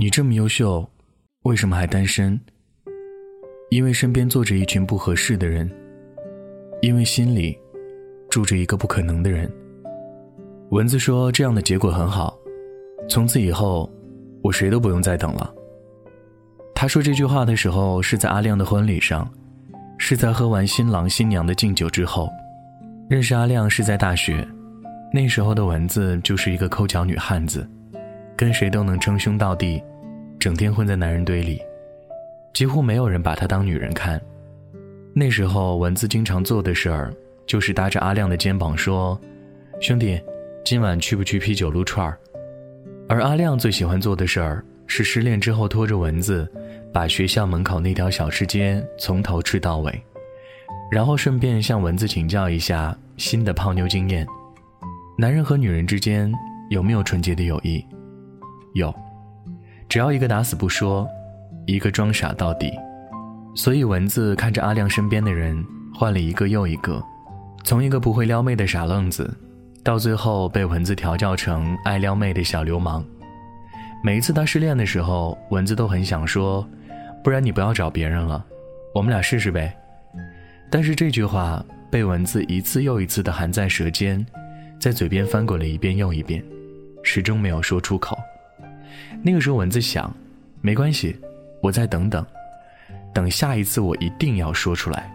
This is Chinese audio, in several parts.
你这么优秀，为什么还单身？因为身边坐着一群不合适的人，因为心里住着一个不可能的人。蚊子说：“这样的结果很好，从此以后，我谁都不用再等了。”他说这句话的时候是在阿亮的婚礼上，是在喝完新郎新娘的敬酒之后。认识阿亮是在大学，那时候的蚊子就是一个抠脚女汉子，跟谁都能称兄道弟。整天混在男人堆里，几乎没有人把她当女人看。那时候，蚊子经常做的事儿就是搭着阿亮的肩膀说：“兄弟，今晚去不去啤酒撸串儿？”而阿亮最喜欢做的事儿是失恋之后拖着蚊子，把学校门口那条小吃街从头吃到尾，然后顺便向蚊子请教一下新的泡妞经验。男人和女人之间有没有纯洁的友谊？有。只要一个打死不说，一个装傻到底，所以蚊子看着阿亮身边的人换了一个又一个，从一个不会撩妹的傻愣子，到最后被蚊子调教成爱撩妹的小流氓。每一次他失恋的时候，蚊子都很想说：“不然你不要找别人了，我们俩试试呗。”但是这句话被蚊子一次又一次的含在舌尖，在嘴边翻滚了一遍又一遍，始终没有说出口。那个时候，蚊子想，没关系，我再等等，等下一次我一定要说出来。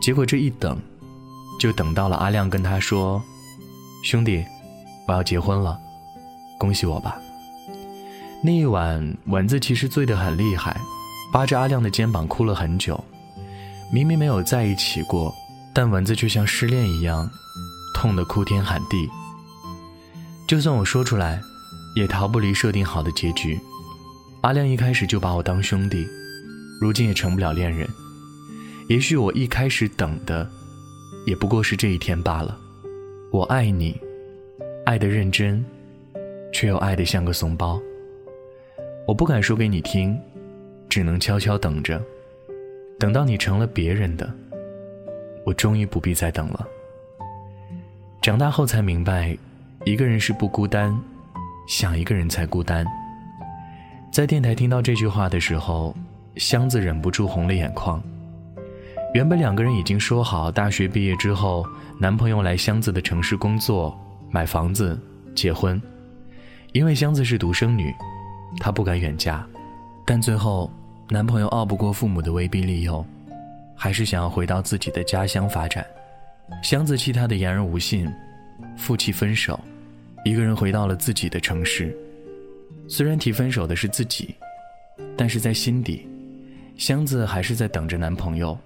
结果这一等，就等到了阿亮跟他说：“兄弟，我要结婚了，恭喜我吧。”那一晚，蚊子其实醉得很厉害，扒着阿亮的肩膀哭了很久。明明没有在一起过，但蚊子却像失恋一样，痛得哭天喊地。就算我说出来。也逃不离设定好的结局。阿亮一开始就把我当兄弟，如今也成不了恋人。也许我一开始等的，也不过是这一天罢了。我爱你，爱的认真，却又爱得像个怂包。我不敢说给你听，只能悄悄等着，等到你成了别人的，我终于不必再等了。长大后才明白，一个人是不孤单。想一个人才孤单。在电台听到这句话的时候，箱子忍不住红了眼眶。原本两个人已经说好，大学毕业之后，男朋友来箱子的城市工作、买房子、结婚。因为箱子是独生女，她不敢远嫁，但最后，男朋友拗不过父母的威逼利诱，还是想要回到自己的家乡发展。箱子气他的言而无信，负气分手。一个人回到了自己的城市，虽然提分手的是自己，但是在心底，箱子还是在等着男朋友。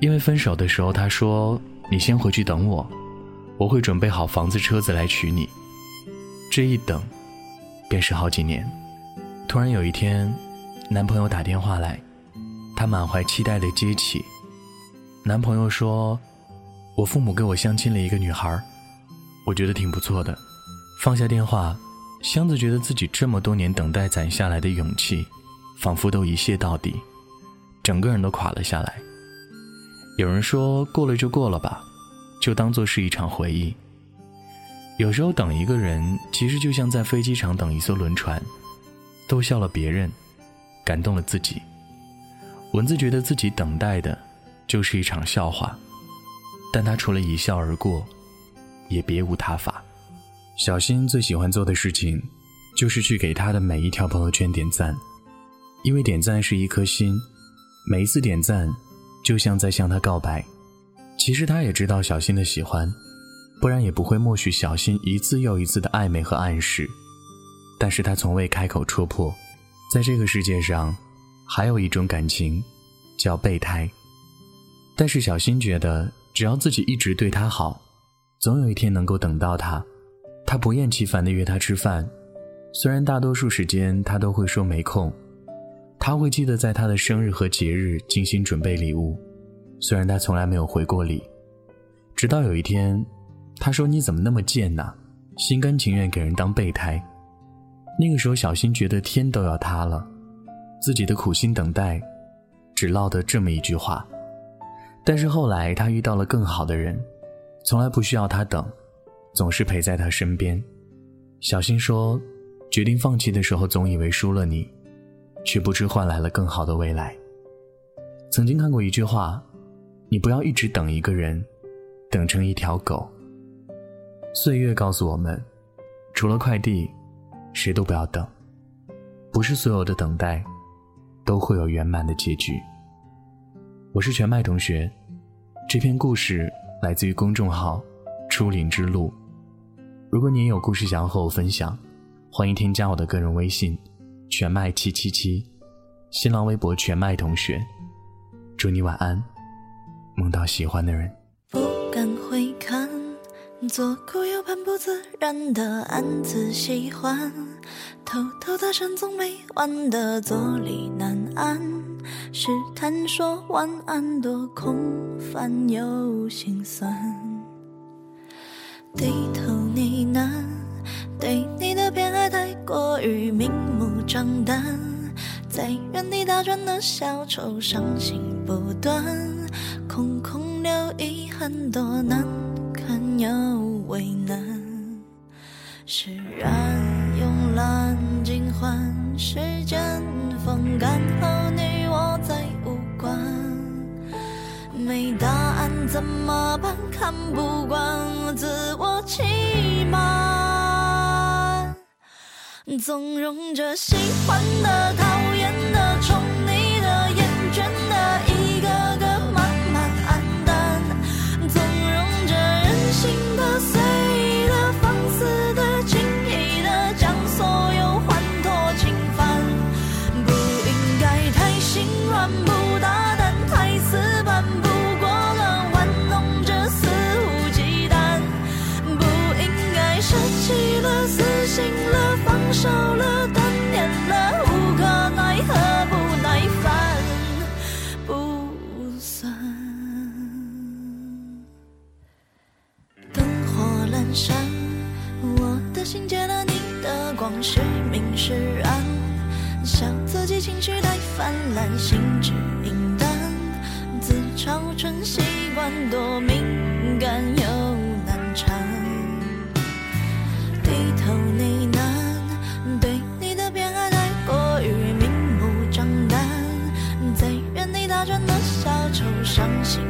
因为分手的时候，他说：“你先回去等我，我会准备好房子、车子来娶你。”这一等，便是好几年。突然有一天，男朋友打电话来，她满怀期待的接起。男朋友说：“我父母给我相亲了一个女孩，我觉得挺不错的。”放下电话，箱子觉得自己这么多年等待攒下来的勇气，仿佛都一泻到底，整个人都垮了下来。有人说过了就过了吧，就当做是一场回忆。有时候等一个人，其实就像在飞机场等一艘轮船，逗笑了别人，感动了自己。蚊子觉得自己等待的，就是一场笑话，但他除了一笑而过，也别无他法。小新最喜欢做的事情，就是去给他的每一条朋友圈点赞，因为点赞是一颗心，每一次点赞，就像在向他告白。其实他也知道小新的喜欢，不然也不会默许小新一次又一次的暧昧和暗示。但是他从未开口戳破，在这个世界上，还有一种感情，叫备胎。但是小新觉得，只要自己一直对他好，总有一天能够等到他。他不厌其烦地约她吃饭，虽然大多数时间他都会说没空，他会记得在他的生日和节日精心准备礼物，虽然他从来没有回过礼。直到有一天，他说：“你怎么那么贱呢？心甘情愿给人当备胎。”那个时候，小新觉得天都要塌了，自己的苦心等待，只落得这么一句话。但是后来，他遇到了更好的人，从来不需要他等。总是陪在他身边。小新说：“决定放弃的时候，总以为输了你，却不知换来了更好的未来。曾经看过一句话：“你不要一直等一个人，等成一条狗。”岁月告诉我们，除了快递，谁都不要等。不是所有的等待，都会有圆满的结局。我是全麦同学，这篇故事来自于公众号“初林之路”。如果你也有故事想要和我分享，欢迎添加我的个人微信“全麦七七七”，新浪微博“全麦同学”。祝你晚安，梦到喜欢的人。不敢回看，左顾右盼，不自然的暗自喜欢，偷偷搭讪总没完的坐立难安，试探说晚安，多空泛又心酸。低头呢喃，对你的偏爱太过于明目张胆，在原地打转的小丑伤心不断，空空留遗憾，多难堪又为难。释然慵懒尽欢，时间风干怎么办？看不惯自我欺瞒，纵容着喜欢的、讨醒了，放手了，断念了，无可奈何，不耐烦，不算。灯火阑珊，我的心借了你的光，是明是暗，笑自己情绪太泛滥，心之影单，自嘲成习惯，多敏感又难缠。低头呢喃，对你的偏爱太过于明目张胆，在原地打转的小丑，伤心。